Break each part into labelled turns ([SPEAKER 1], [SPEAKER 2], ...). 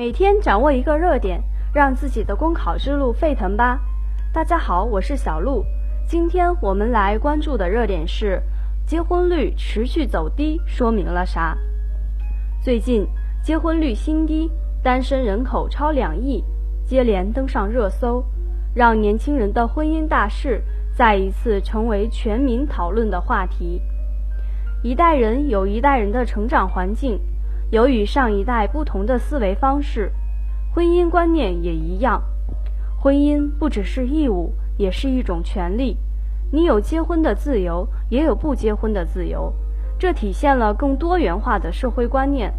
[SPEAKER 1] 每天掌握一个热点，让自己的公考之路沸腾吧！大家好，我是小鹿。今天我们来关注的热点是：结婚率持续走低，说明了啥？最近结婚率新低，单身人口超两亿，接连登上热搜，让年轻人的婚姻大事再一次成为全民讨论的话题。一代人有一代人的成长环境。有与上一代不同的思维方式，婚姻观念也一样。婚姻不只是义务，也是一种权利。你有结婚的自由，也有不结婚的自由。这体现了更多元化的社会观念，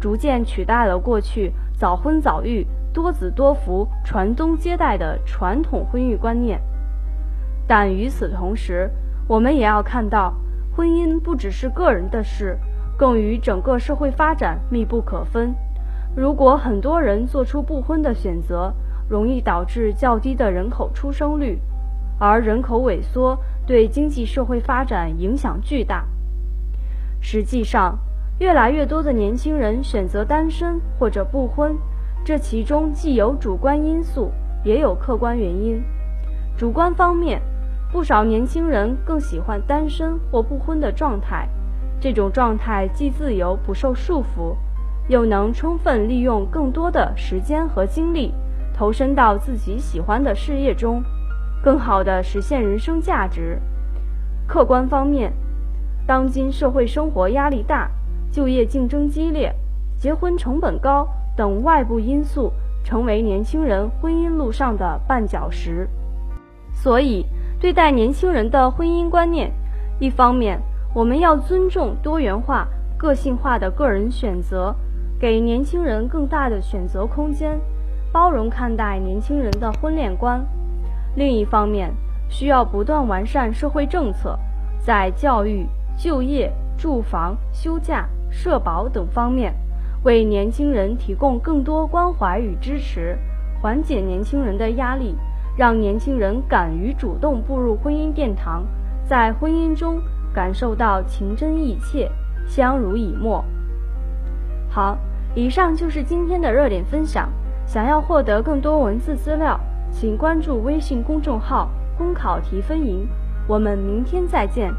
[SPEAKER 1] 逐渐取代了过去早婚早育、多子多福、传宗接代的传统婚育观念。但与此同时，我们也要看到，婚姻不只是个人的事。更与整个社会发展密不可分。如果很多人做出不婚的选择，容易导致较低的人口出生率，而人口萎缩对经济社会发展影响巨大。实际上，越来越多的年轻人选择单身或者不婚，这其中既有主观因素，也有客观原因。主观方面，不少年轻人更喜欢单身或不婚的状态。这种状态既自由不受束缚，又能充分利用更多的时间和精力，投身到自己喜欢的事业中，更好地实现人生价值。客观方面，当今社会生活压力大，就业竞争激烈，结婚成本高等外部因素，成为年轻人婚姻路上的绊脚石。所以，对待年轻人的婚姻观念，一方面，我们要尊重多元化、个性化的个人选择，给年轻人更大的选择空间，包容看待年轻人的婚恋观。另一方面，需要不断完善社会政策，在教育、就业、住房、休假、社保等方面，为年轻人提供更多关怀与支持，缓解年轻人的压力，让年轻人敢于主动步入婚姻殿堂，在婚姻中。感受到情真意切，相濡以沫。好，以上就是今天的热点分享。想要获得更多文字资料，请关注微信公众号“公考提分营”。我们明天再见。